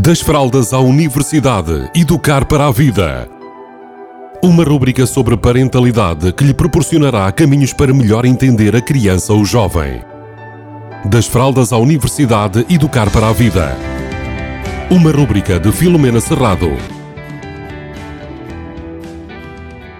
Das fraldas à universidade, educar para a vida. Uma rúbrica sobre parentalidade que lhe proporcionará caminhos para melhor entender a criança ou jovem. Das fraldas à universidade, educar para a vida. Uma rúbrica de Filomena Serrado.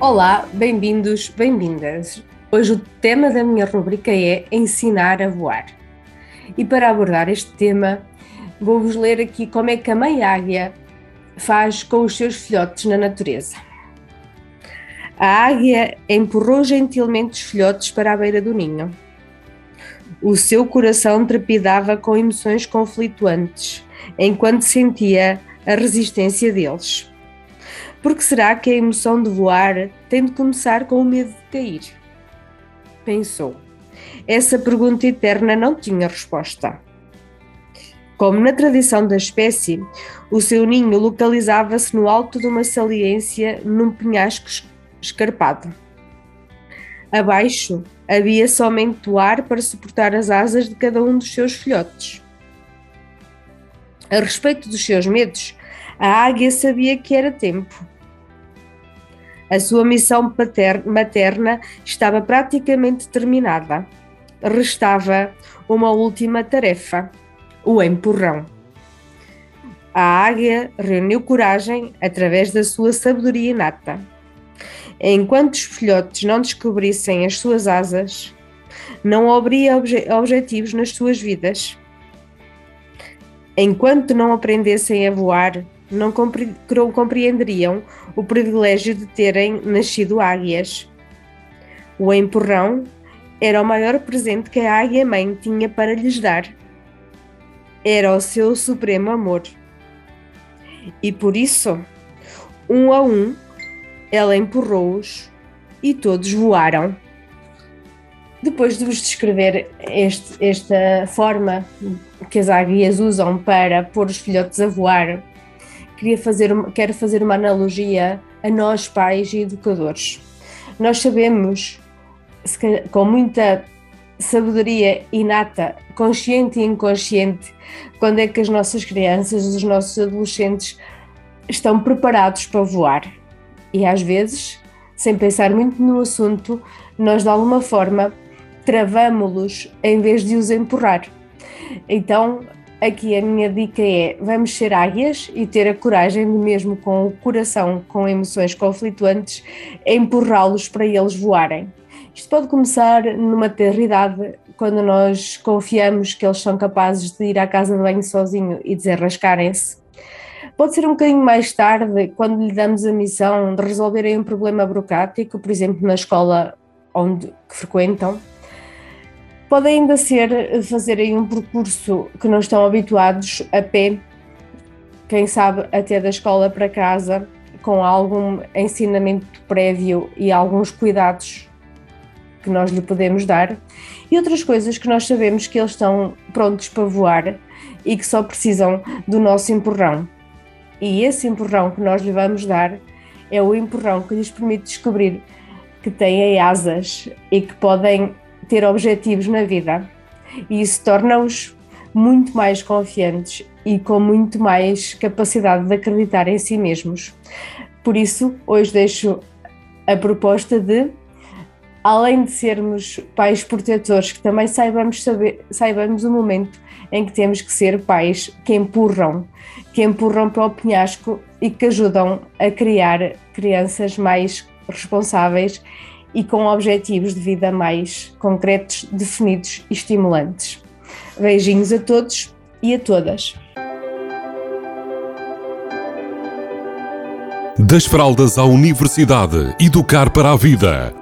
Olá, bem-vindos, bem-vindas. Hoje o tema da minha rúbrica é ensinar a voar. E para abordar este tema, vou-vos ler aqui como é que a mãe águia faz com os seus filhotes na natureza. A águia empurrou gentilmente os filhotes para a beira do ninho. O seu coração trepidava com emoções conflituantes, enquanto sentia a resistência deles. Por que será que a emoção de voar tem de começar com o medo de cair? Pensou. Essa pergunta eterna não tinha resposta. Como na tradição da espécie, o seu ninho localizava-se no alto de uma saliência num penhasco escarpado. Abaixo havia somente o ar para suportar as asas de cada um dos seus filhotes. A respeito dos seus medos, a águia sabia que era tempo. A sua missão materna estava praticamente terminada. Restava uma última tarefa o empurrão. A águia reuniu coragem através da sua sabedoria inata. Enquanto os filhotes não descobrissem as suas asas, não haveria obje objetivos nas suas vidas. Enquanto não aprendessem a voar, não compre compreenderiam o privilégio de terem nascido águias. O empurrão era o maior presente que a águia-mãe tinha para lhes dar era o seu supremo amor. E por isso, um a um, ela empurrou-os e todos voaram. Depois de vos descrever este, esta forma que as águias usam para pôr os filhotes a voar, queria fazer, quero fazer uma analogia a nós, pais e educadores. Nós sabemos, com muita sabedoria inata, consciente e inconsciente, quando é que as nossas crianças, os nossos adolescentes estão preparados para voar. E às vezes, sem pensar muito no assunto, nós de alguma forma travamos-los em vez de os empurrar. Então, aqui a minha dica é: vamos ser águias e ter a coragem de, mesmo com o coração, com emoções conflituantes, empurrá-los para eles voarem. Isto pode começar numa idade, quando nós confiamos que eles são capazes de ir à casa de banho sozinho e desenrascarem-se. Pode ser um bocadinho mais tarde, quando lhe damos a missão de resolverem um problema burocrático, por exemplo, na escola onde que frequentam. Pode ainda ser fazerem um percurso que não estão habituados a pé, quem sabe até da escola para casa, com algum ensinamento prévio e alguns cuidados que nós lhe podemos dar e outras coisas que nós sabemos que eles estão prontos para voar e que só precisam do nosso empurrão. E esse empurrão que nós lhe vamos dar é o empurrão que lhes permite descobrir que têm asas e que podem ter objetivos na vida. E isso torna-os muito mais confiantes e com muito mais capacidade de acreditar em si mesmos. Por isso, hoje deixo a proposta de além de sermos pais protetores, que também saibamos, saber, saibamos o momento em que temos que ser pais que empurram, que empurram para o penhasco e que ajudam a criar crianças mais responsáveis e com objetivos de vida mais concretos, definidos e estimulantes. Beijinhos a todos e a todas. Das fraldas à universidade, educar para a vida.